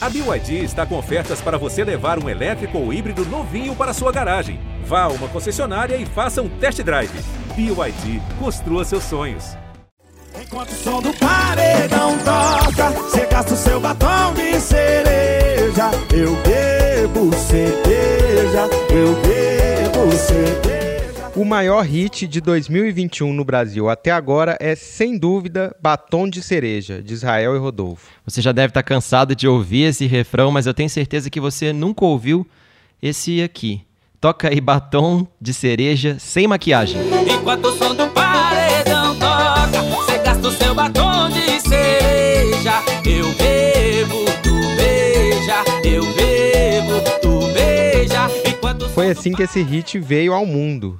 A BYD está com ofertas para você levar um elétrico ou híbrido novinho para sua garagem. Vá a uma concessionária e faça um test drive. BYD, construa seus sonhos. Enquanto o som do paredão toca, você gasta o seu batom de cereja. Eu bebo cerveja, eu bebo cerveja. O maior hit de 2021 no Brasil até agora é, sem dúvida, Batom de Cereja, de Israel e Rodolfo. Você já deve estar cansado de ouvir esse refrão, mas eu tenho certeza que você nunca ouviu esse aqui. Toca aí Batom de Cereja sem maquiagem. Enquanto o som do paredão toca, você gasta o seu batom de cereja. Eu bebo, tu beija, eu bebo, tu beija. Foi assim que esse hit veio ao mundo.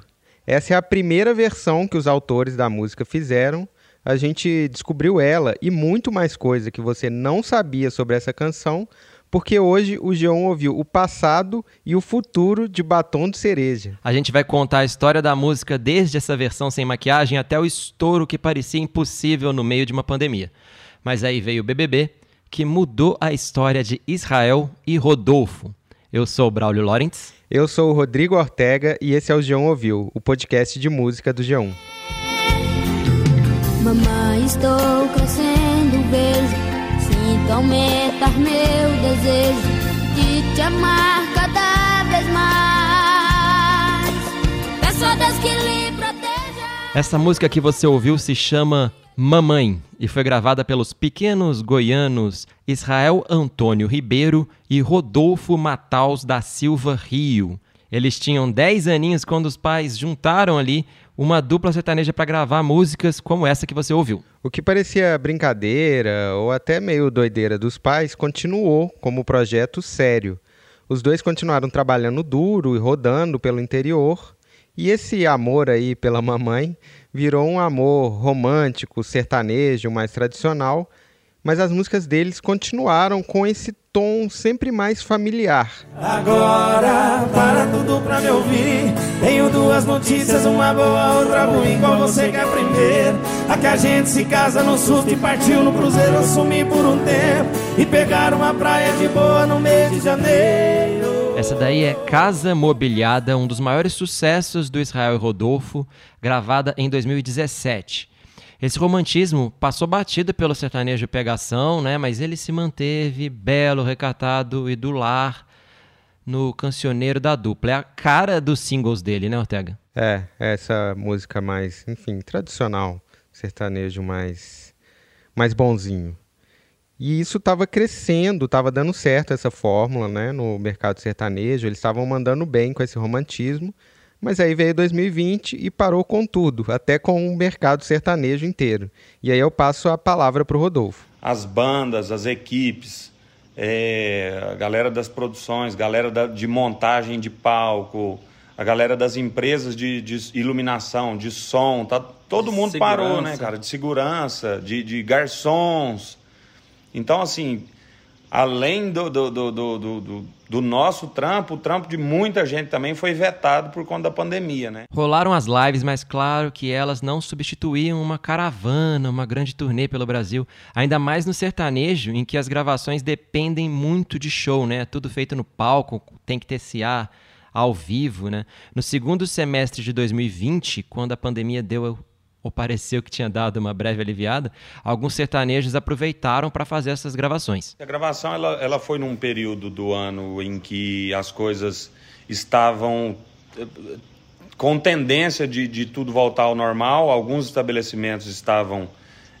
Essa é a primeira versão que os autores da música fizeram. A gente descobriu ela e muito mais coisa que você não sabia sobre essa canção, porque hoje o Geon ouviu o passado e o futuro de Batom de Cereja. A gente vai contar a história da música desde essa versão sem maquiagem até o estouro que parecia impossível no meio de uma pandemia. Mas aí veio o BBB, que mudou a história de Israel e Rodolfo. Eu sou o Braulio Lorentz. Eu sou o Rodrigo Ortega e esse é o Geon Ouviu, o podcast de música do G1. Mamãe, estou crescendo, vejo. Sinto aumentar meu desejo de te amar cada vez mais. Peço a Deus que lhe proteja. Essa música que você ouviu se chama Mamãe e foi gravada pelos pequenos goianos Israel Antônio Ribeiro e Rodolfo Mataus da Silva Rio. Eles tinham 10 aninhos quando os pais juntaram ali uma dupla sertaneja para gravar músicas como essa que você ouviu. O que parecia brincadeira ou até meio doideira dos pais continuou como projeto sério. Os dois continuaram trabalhando duro e rodando pelo interior, e esse amor aí pela mamãe virou um amor romântico, sertanejo, mais tradicional, mas as músicas deles continuaram com esse tom sempre mais familiar. Agora, para tudo pra me ouvir. Tenho duas notícias, uma boa, outra ruim. Qual você quer primeiro? A que a gente se casa no susto e partiu no cruzeiro. Eu sumi por um tempo e pegar uma praia de boa no mês de janeiro. Essa daí é Casa Mobiliada, um dos maiores sucessos do Israel Rodolfo, gravada em 2017. Esse romantismo passou batido pelo sertanejo pegação, né? Mas ele se manteve belo, recatado e do lar no cancioneiro da dupla. É a cara dos singles dele, né, Ortega? É, essa música mais, enfim, tradicional, sertanejo mais, mais bonzinho. E isso estava crescendo, estava dando certo essa fórmula, né, no mercado sertanejo. Eles estavam mandando bem com esse romantismo, mas aí veio 2020 e parou com tudo, até com o mercado sertanejo inteiro. E aí eu passo a palavra para o Rodolfo. as bandas, as equipes, é, a galera das produções, galera da- de montagem de palco, a galera das empresas de, de iluminação, de som, tá, todo mundo parou, né, Segurança. cara? De segurança, de, de garçons. Então, assim, além do, do, do, do, do- nosso trampo, o trampo de muita gente também foi vetado por conta da pandemia, né? Rolaram as lives, mas claro que elas não substituíam uma caravana, uma grande turnê pelo Brasil. Ainda mais no sertanejo, em que as gravações dependem muito de show, né? Tudo feito no palco, tem que ter CA ao vivo, né? No segundo semestre de 2020, quando a pandemia deu ou pareceu que tinha dado uma breve aliviada, alguns sertanejos aproveitaram para fazer essas gravações. A gravação ela, ela foi num período do ano em que as coisas estavam eh, com tendência de, de tudo voltar ao normal. Alguns estabelecimentos estavam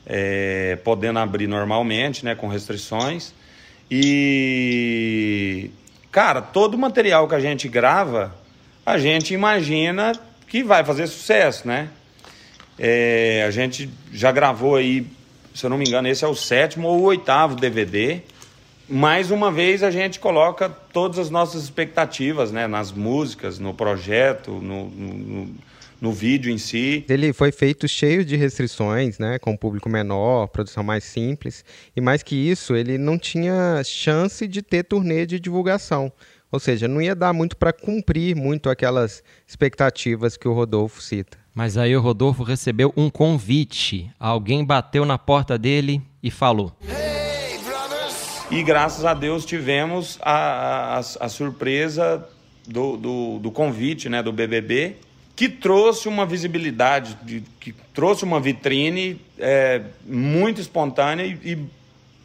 eh, podendo abrir normalmente, né, com restrições. E, cara, todo material que a gente grava, a gente imagina que vai fazer sucesso, né? É, a gente já gravou aí, se eu não me engano, esse é o sétimo ou o oitavo DVD. Mais uma vez a gente coloca todas as nossas expectativas, né? Nas músicas, no projeto, no, no, no- vídeo em si. Ele foi feito cheio de restrições, né, com público menor, produção mais simples, e mais que isso, ele não tinha chance de ter turnê de divulgação. Ou seja, não ia dar muito para cumprir muito aquelas expectativas que o Rodolfo cita. Mas aí o Rodolfo recebeu um convite. Alguém bateu na porta dele e falou: Hey, brothers, E graças a Deus tivemos a, a, a surpresa do, do, do, convite né, do BBB, que trouxe uma visibilidade, de, que trouxe uma vitrine é, muito espontânea e, e,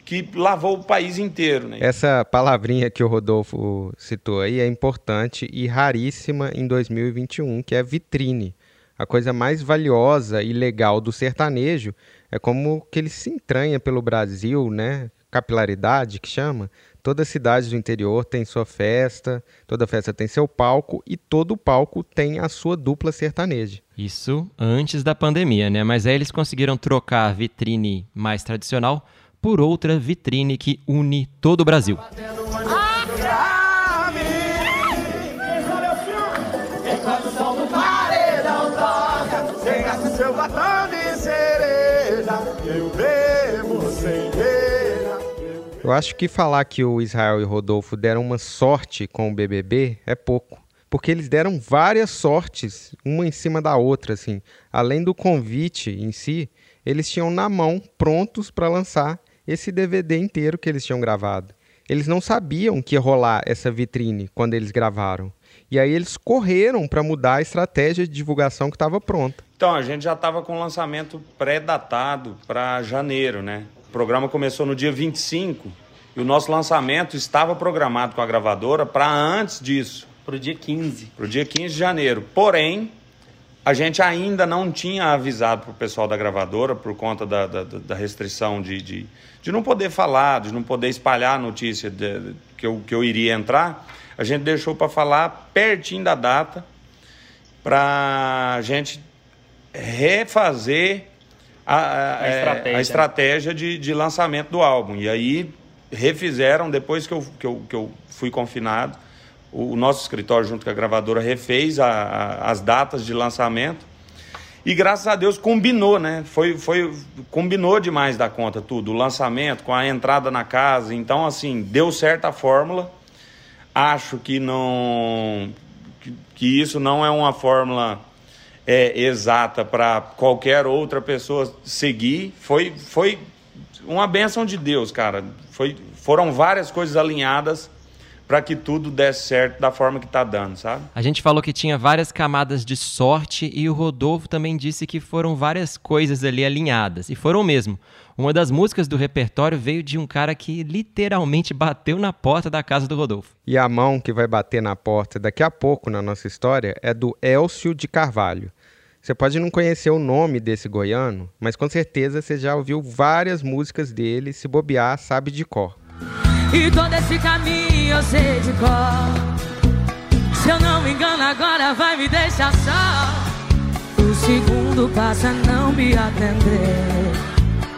que lavou o país inteiro. Né? Essa palavrinha que o Rodolfo citou aí é importante e raríssima em 2021, que é vitrine. A coisa mais valiosa e legal do sertanejo é como que ele se entranha pelo Brasil, né? capilaridade que chama, toda cidade do interior tem sua festa, toda festa tem seu palco e todo palco tem a sua dupla sertaneja. Isso antes da pandemia, né? Mas aí eles conseguiram trocar a vitrine mais tradicional por outra vitrine que une todo o Brasil. Eu acho que falar que o Israel e o Rodolfo deram uma sorte com o BBB é pouco. Porque eles deram várias sortes, uma em cima da outra, assim. Além do convite em si, eles tinham na mão, prontos para lançar esse DVD inteiro que eles tinham gravado. Eles não sabiam que ia rolar essa vitrine quando eles gravaram. E aí eles correram para mudar a estratégia de divulgação que estava pronta. Então, a gente já estava com o lançamento pré-datado para janeiro, né? Programa começou no dia 25 e o nosso lançamento estava programado com a gravadora para antes disso. Para o dia 15. Para o dia 15 de janeiro. Porém, a gente ainda não tinha avisado para o pessoal da gravadora por conta da, da, da restrição de, de, de, não poder falar, de não poder espalhar a notícia de, que, eu, que eu iria entrar. A gente deixou para falar pertinho da data para a gente refazer a, a, a é, estratégia, a estratégia de, de, lançamento do álbum. E aí refizeram, depois que eu, que eu, que eu fui confinado, o, o nosso escritório, junto com a gravadora, refez as datas de lançamento. E graças a Deus combinou, né? Foi, foi, combinou demais da conta tudo. O lançamento com a entrada na casa. Então, assim, deu certa fórmula. Acho que não. que, que isso não é uma fórmula é, exata para qualquer outra pessoa seguir. Foi, foi uma benção de Deus, cara. Foi, foram várias coisas alinhadas para que tudo desse certo da forma que está dando, sabe? A gente falou que tinha várias camadas de sorte e o Rodolfo também disse que foram várias coisas ali alinhadas. E foram mesmo. Uma das músicas do repertório veio de um cara que literalmente bateu na porta da casa do Rodolfo. E a mão que vai bater na porta daqui a pouco na nossa história é do Elcio de Carvalho. Você pode não conhecer o nome desse goiano, mas com certeza você já ouviu várias músicas dele, se bobear, sabe de cor. E todo esse caminho eu sei de cor. Se eu não me engano, agora vai me deixar só. O segundo passa a não me atender.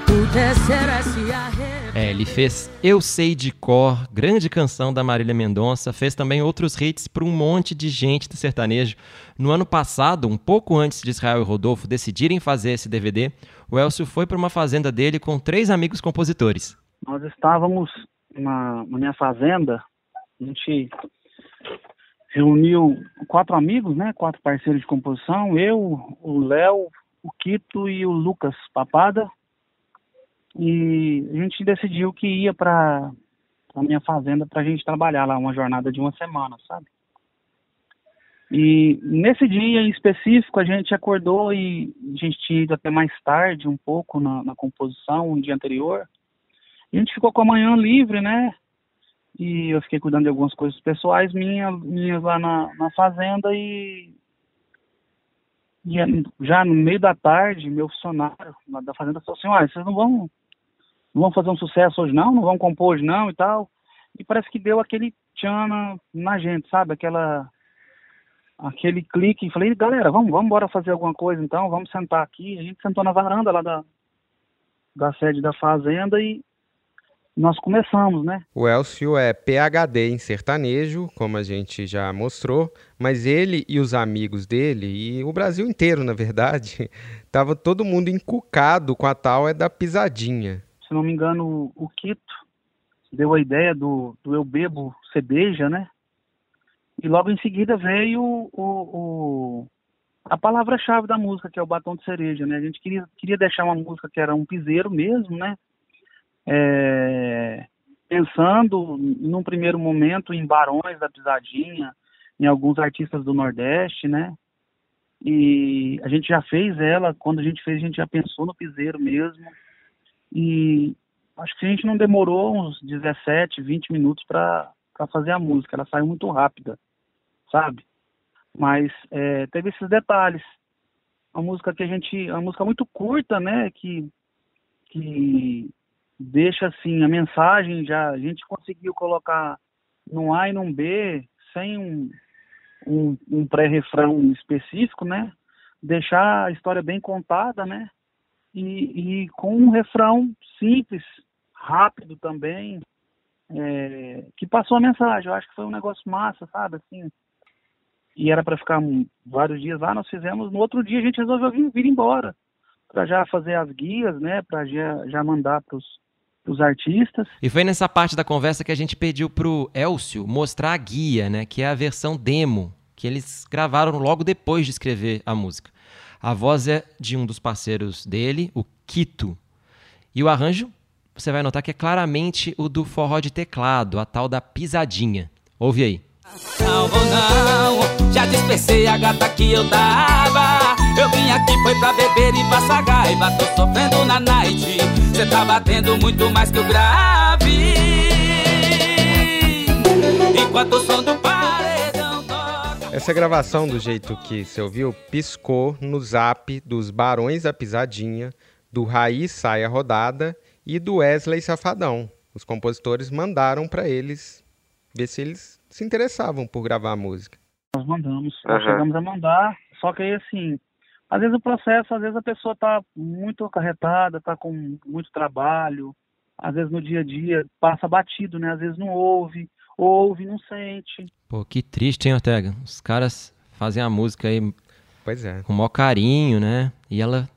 O terceiro é se arrepender. É, ele fez Eu Sei de Cor, grande canção da Marília Mendonça, fez também outros hits para um monte de gente do sertanejo. No ano passado, um pouco antes de Israel e Rodolfo decidirem fazer esse DVD, o Elcio foi para uma fazenda dele com três amigos compositores. Nós estávamos na, na minha fazenda, a gente reuniu quatro amigos, né, quatro parceiros de composição, eu, o Léo, o Quito e o Lucas Papada, e a gente decidiu que ia para a minha fazenda para a gente trabalhar lá uma jornada de uma semana, sabe? E nesse dia em específico a gente acordou e a gente tinha ido até mais tarde um pouco na, na composição, um dia anterior. A gente ficou com a manhã livre, né? E eu fiquei cuidando de algumas coisas pessoais minhas, lá na, na fazenda e, e já no meio da tarde, meu funcionário da fazenda falou assim, olha, vocês não vão não vamos fazer um sucesso hoje não, não vamos compor hoje não e tal. E parece que deu aquele tchan na, na gente, sabe? Aquela aquele clique e falei, galera, vamos, vamos embora fazer alguma coisa então, vamos sentar aqui. A gente sentou na varanda lá da, da sede da fazenda e nós começamos, né? O Elcio é PhD em sertanejo, como a gente já mostrou, mas ele e os amigos dele, e o Brasil inteiro, na verdade, tava todo mundo encucado com a tal é da pisadinha se não me engano, o Quito deu a ideia do, do Eu Bebo Cerveja, né? E logo em seguida veio o, o a palavra-chave da música, que é o batom de cereja, né? A gente queria, queria deixar uma música que era um piseiro mesmo, né? É, pensando num primeiro momento em Barões da Pisadinha, em alguns artistas do Nordeste, né? E a gente já fez ela, quando a gente fez, a gente já pensou no piseiro mesmo. E acho que a gente não demorou uns 17, 20 minutos para fazer a música, ela saiu muito rápida, sabe? Mas é, teve esses detalhes. Uma música que a gente. Uma música muito curta, né? Que, que deixa assim a mensagem já. A gente conseguiu colocar num A e num B sem um, um, um pré-refrão específico, né? Deixar a história bem contada, né? E, e com um refrão simples, rápido também, é, que passou a mensagem. Eu acho que foi um negócio massa, sabe? Assim, e era para ficar vários dias lá, nós fizemos. No outro dia a gente resolveu vir, vir embora para já fazer as guias, né? Para já, já mandar para os artistas. E foi nessa parte da conversa que a gente pediu pro Elcio mostrar a guia, né? Que é a versão demo que eles gravaram logo depois de escrever a música. A voz é de um dos parceiros dele, o Quito. E o arranjo, você vai notar que é claramente o do forró de teclado, a tal da pisadinha. Ouve aí. Não vou não, já dispensei a gata que eu dava. Eu vim aqui foi pra beber e passar raiva. Tô sofrendo na night, cê tá batendo muito mais que o grave. Enquanto o som do paredão toca. Essa gravação, do jeito que você ouviu, piscou no zap dos Barões da Pisadinha, do Raiz Saia Rodada e do Wesley Safadão. Os compositores mandaram para eles ver se eles se interessavam por gravar a música. Nós mandamos, nós chegamos a mandar, só que aí assim, às vezes o processo, às vezes a pessoa tá muito acarretada, tá com muito trabalho, às vezes no dia a dia passa batido, né? Às vezes não ouve, ouve, não sente. Pô, que triste, hein, Ortega? Os caras fazem a música aí Pois é. com o maior carinho, né? E ela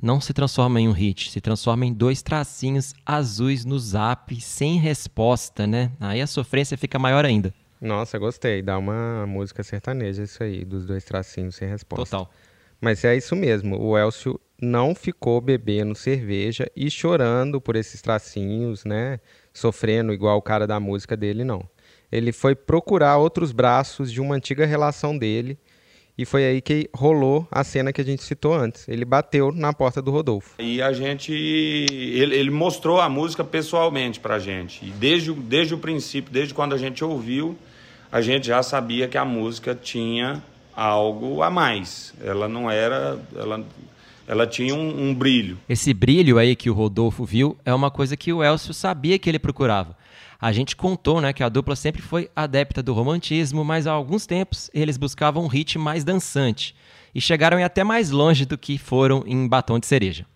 não se transforma em um hit, se transforma em dois tracinhos azuis no zap, sem resposta, né? Aí a sofrência fica maior ainda. Nossa, gostei. Dá uma música sertaneja isso aí, dos dois tracinhos sem resposta. Total. Mas é isso mesmo. O Elcio não ficou bebendo cerveja e chorando por esses tracinhos, né? Sofrendo igual o cara da música dele, não. Ele foi procurar outros braços de uma antiga relação dele e foi aí que rolou a cena que a gente citou antes. Ele bateu na porta do Rodolfo. E a gente. Ele, ele mostrou a música pessoalmente pra gente. E desde, desde o princípio, desde quando a gente ouviu, a gente já sabia que a música tinha algo a mais. Ela não era. Ela, ela tinha um, um brilho. Esse brilho aí que o Rodolfo viu é uma coisa que o Elcio sabia que ele procurava. A gente contou, né, que a dupla sempre foi adepta do romantismo, mas há alguns tempos eles buscavam um hit mais dançante e chegaram a ir até mais longe do que foram em Batom de Cereja.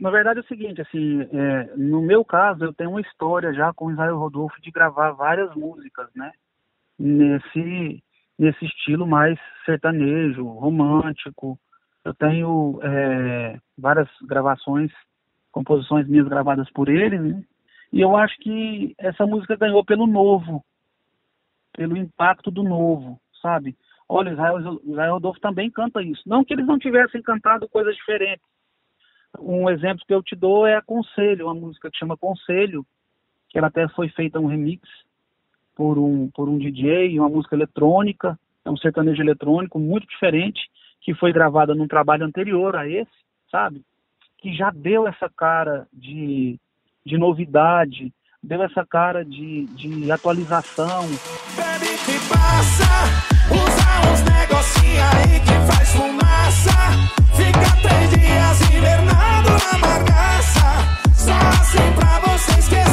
Na verdade é o seguinte, assim, é, no meu caso eu tenho uma história já com o Israel Rodolfo de gravar várias músicas, né? Nesse, nesse estilo mais sertanejo, romântico. Eu tenho é, várias gravações, composições minhas gravadas por ele, né? E eu acho que essa música ganhou pelo novo, pelo impacto do novo, sabe? Olha, Israel, Israel Rodolfo também canta isso. Não que eles não tivessem cantado coisas diferentes. Um exemplo que eu te dou é a Conselho, uma música que chama Conselho, que ela até foi feita um remix por um, por um DJ, uma música eletrônica, é um sertanejo eletrônico muito diferente, que foi gravada num trabalho anterior a esse, sabe? Que já deu essa cara de, de novidade, deu essa cara de, de atualização. Bebe que passa, usa uns negocinho aí que faz fumaça. Fica três dias hibernado na bagaça. Só assim pra você esquecer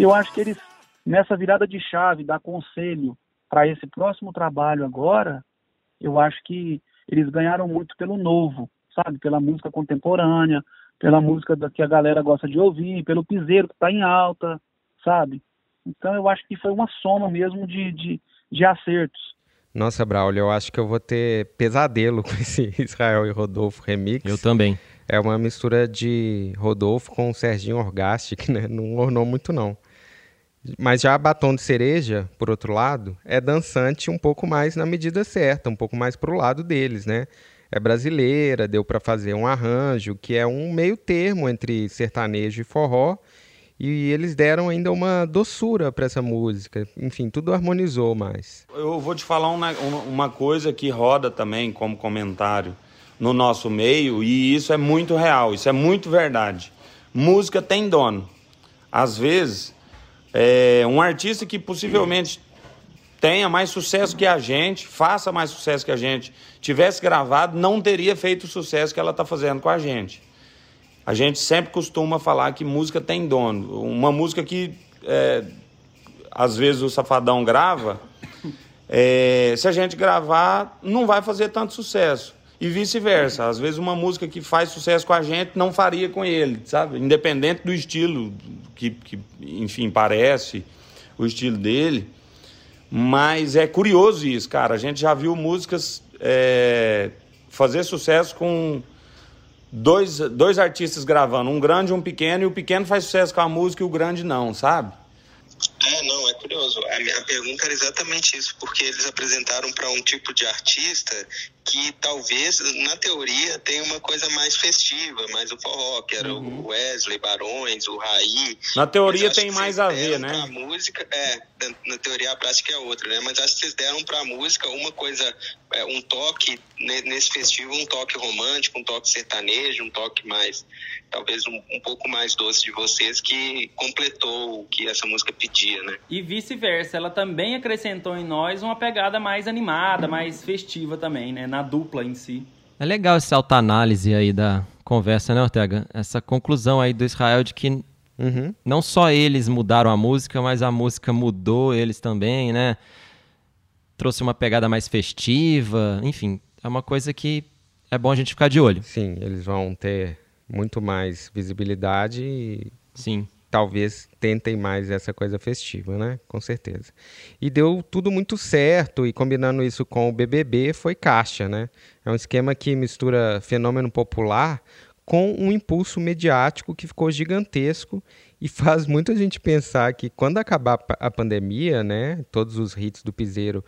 E eu acho que eles, nessa virada de chave, dar conselho para esse próximo trabalho agora, eu acho que eles ganharam muito pelo novo, sabe? Pela música contemporânea, pela música da, que a galera gosta de ouvir, pelo piseiro que está em alta, sabe? Então eu acho que foi uma soma mesmo de, de, de acertos. Nossa, Braulio, eu acho que eu vou ter pesadelo com esse Israel e Rodolfo remix. Eu também. É uma mistura de Rodolfo com o Serginho Orgastic, né? Não ornou muito, não. Mas já Batom de Cereja, por outro lado, é dançante um pouco mais na medida certa, um pouco mais pro lado deles, né? é brasileira, deu para fazer um arranjo que é um meio termo entre sertanejo e forró. E eles deram ainda uma doçura para essa música. Enfim, tudo harmonizou mais. Eu vou te falar uma, uma coisa que roda também como comentário no nosso meio, e isso é muito real, isso é muito verdade. Música tem dono. Às vezes, é, um artista que possivelmente tenha mais sucesso que a gente, faça mais sucesso que a gente, tivesse gravado, não teria feito o sucesso que ela está fazendo com a gente. A gente sempre costuma falar que música tem dono. Uma música que é, às vezes o Safadão grava, é, se a gente gravar, não vai fazer tanto sucesso. E vice-versa. Às vezes uma música que faz sucesso com a gente não faria com ele, sabe? Independente do estilo que, que enfim, parece o estilo dele. Mas é curioso isso, cara. A gente já viu músicas é, fazer sucesso com dois, dois artistas gravando, um grande e um pequeno, e o pequeno faz sucesso com a música e o grande não, sabe? É, não, é curioso. A minha pergunta era exatamente isso, porque eles apresentaram para um tipo de artista que talvez, na teoria, tenha uma coisa mais festiva, mais o forró, que era uhum. o Wesley, Barões, o Raí. Na teoria tem mais a ver, né? A música, é, na teoria a prática é outra, né? Mas acho que vocês deram para a música uma coisa, é, um toque nesse festival, um toque romântico, um toque sertanejo, um toque mais, talvez um, um pouco mais doce de vocês, que completou o que essa música pedia, né? E vice-versa, ela também acrescentou em nós uma pegada mais animada, mais festiva também, né? Na dupla em si. É legal essa autoanálise aí da conversa, né, Ortega? Essa conclusão aí do Israel de que uhum. não só eles mudaram a música, mas a música mudou eles também, né? Trouxe uma pegada mais festiva, enfim, é uma coisa que é bom a gente ficar de olho. Sim, eles vão ter muito mais visibilidade e Sim talvez tentem mais essa coisa festiva, né? Com certeza. E deu tudo muito certo, e combinando isso com o BBB, foi caixa, né? É um esquema que mistura fenômeno popular com um impulso mediático que ficou gigantesco e faz muita gente pensar que quando acabar a pandemia, né, todos os hits do Piseiro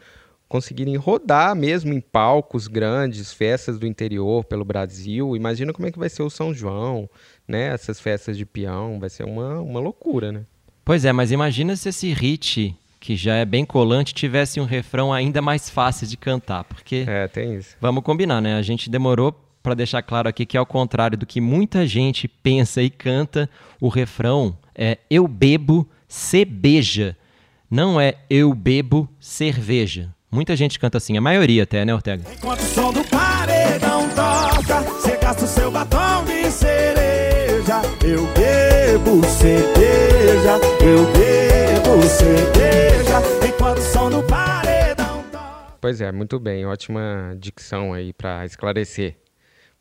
conseguirem rodar mesmo em palcos grandes, festas do interior pelo Brasil. Imagina como é que vai ser o São João, né? Essas festas de peão, vai ser uma, uma loucura, né? Pois é, mas imagina se esse hit, que já é bem colante, tivesse um refrão ainda mais fácil de cantar, porque... É, tem isso. Vamos combinar, né? A gente demorou para deixar claro aqui que ao contrário do que muita gente pensa e canta, o refrão é eu bebo, se beija. Não é eu bebo cerveja. Muita gente canta assim, a maioria até, né, Ortega? Enquanto o som do paredão toca, você gasta o seu batom de cereja. Eu bebo cerveja, eu bebo cerveja. Enquanto o som do paredão toca. Pois é, muito bem, ótima dicção aí para esclarecer.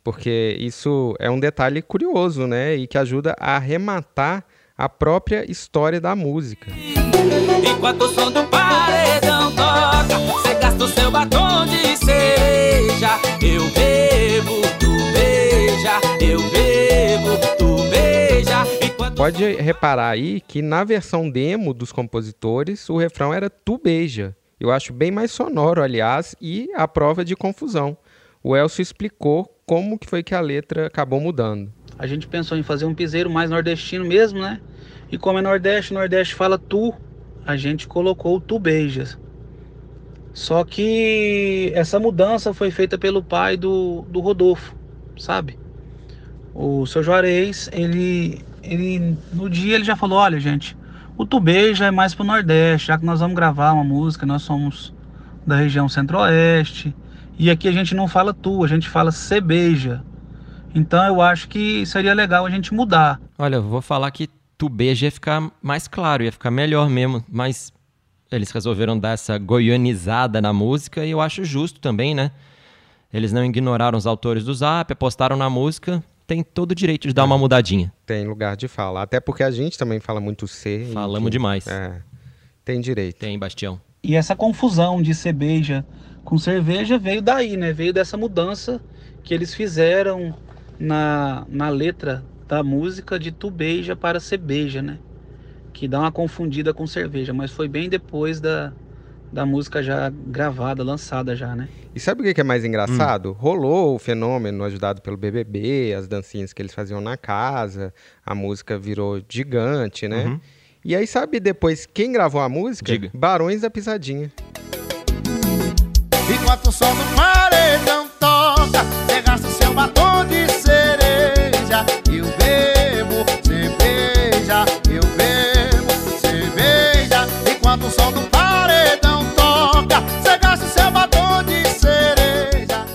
Porque isso é um detalhe curioso, né? E que ajuda a arrematar a própria história da música. Enquanto o som do paredão toca, você gasta o seu batom de cereja. Eu bebo, tu beija, eu bebo, tu beija. Enquanto Pode reparar aí que na versão demo dos compositores, o refrão era tu beija. Eu acho bem mais sonoro, aliás, e a prova de confusão. O Elcio explicou como que foi que a letra acabou mudando. A gente pensou em fazer um piseiro mais nordestino mesmo, né? E como é Nordeste, Nordeste fala tu, a gente colocou tu beijas. Só que essa mudança foi feita pelo pai do, do Rodolfo, sabe? O seu Juarez, ele, ele no dia ele já falou, olha gente, o tu beija é mais pro Nordeste, já que nós vamos gravar uma música, nós somos da região Centro-Oeste, e aqui a gente não fala tu, a gente fala se beija. Então eu acho que seria legal a gente mudar. Olha, eu vou falar que tu beija ia ficar mais claro, ia ficar melhor mesmo, mas eles resolveram dar essa goianizada na música e eu acho justo também, né? Eles não ignoraram os autores do Zap, apostaram na música, tem todo o direito de dar uma mudadinha. Tem lugar de fala, até porque a gente também fala muito C. Falamos enfim, demais. É, tem direito. Tem, Bastião. E essa confusão de cerveja com cerveja veio daí, né? Veio dessa mudança que eles fizeram na, na letra da música de tu beija para ser beija, né? Que dá uma confundida com cerveja, mas foi bem depois da, da música já gravada, lançada já, né? E sabe o que é mais engraçado? Rolou o fenômeno ajudado pelo BBB, as dancinhas que eles faziam na casa, a música virou gigante, né? Uhum. E aí, sabe depois quem gravou a música? Diga. Barões da Pisadinha. Enquanto o som do paredão toca, você gasta o seu batom de cereja. O som do paredão toca, você gasta o seu batom de cereja.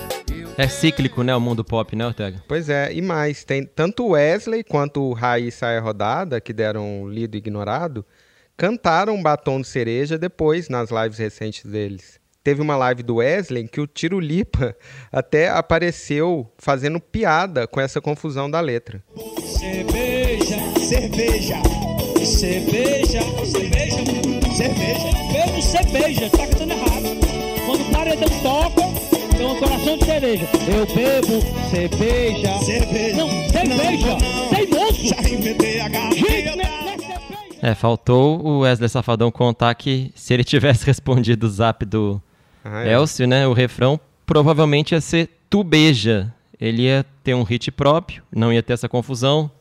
É cíclico, né, o mundo pop, né, Ortega? Pois é, e mais, tem tanto o Wesley quanto o Raí Saia Rodada, que deram lido e ignorado, cantaram Batom de Cereja depois nas lives recentes deles. Teve uma live do Wesley em que o Tiro Lipa até apareceu fazendo piada com essa confusão da letra. Cerveja, cerveja, cerveja, cerveja, cerveja. Bebo cerveja, tá cantando errado. Quando o paredão toca, tem um coração de cereja. Eu bebo cerveja. Cerveja. Não, cerveja. Tem moço. Já inventei a. Gente, não é- cerveja. Faltou o Wesley Safadão contar que se ele tivesse respondido o zap do Ah, é. Elcio, né, o refrão provavelmente ia ser Tu Beija. Ele ia ter um hit próprio, não ia ter essa confusão.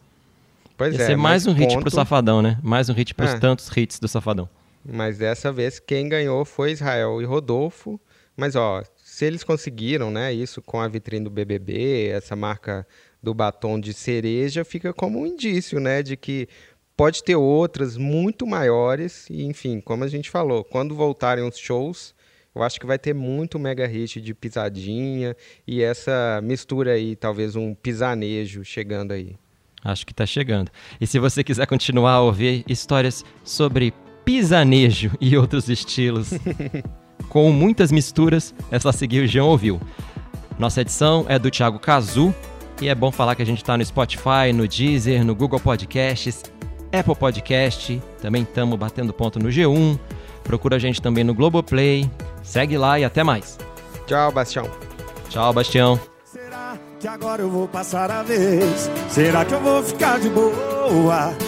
Pois ia é, ser mais um hit ponto- pro Safadão, né? Mais um hit pros É. tantos hits do Safadão. Mas dessa vez quem ganhou foi Israel e Rodolfo. Mas ó, se eles conseguiram, né, isso com a vitrine do BBB, essa marca do batom de cereja, fica como um indício, né, de que pode ter outras muito maiores e enfim, como a gente falou, quando voltarem os shows, eu acho que vai ter muito mega hit de pisadinha e essa mistura aí, talvez um pisanejo chegando aí. Acho que tá chegando. E se você quiser continuar a ouvir histórias sobre pisanejo e outros estilos com muitas misturas, é só seguir o Jean Ouviu. Nossa edição é do Thiago Cazu e é bom falar que a gente tá no Spotify, no Deezer, no Google Podcasts, Apple Podcast, também estamos batendo ponto no G1. Procura a gente também no Globoplay. Segue lá e até mais. Tchau, Bastião. Tchau, Bastião. Será que agora eu vou passar a vez? Será que eu vou ficar de boa?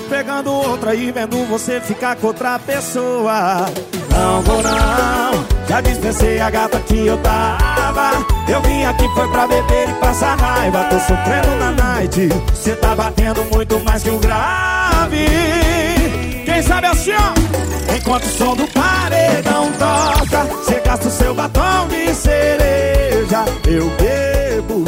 Pegando outra e vendo você ficar com outra pessoa. Não vou não, já dispensei a gata que eu tava. Eu vim aqui foi pra beber e passar raiva. Tô sofrendo na night. Cê tá batendo muito mais que o grave. Quem sabe assim, ó. Enquanto o som do paredão toca, cê gasta o seu batom de cereja. Eu bebo.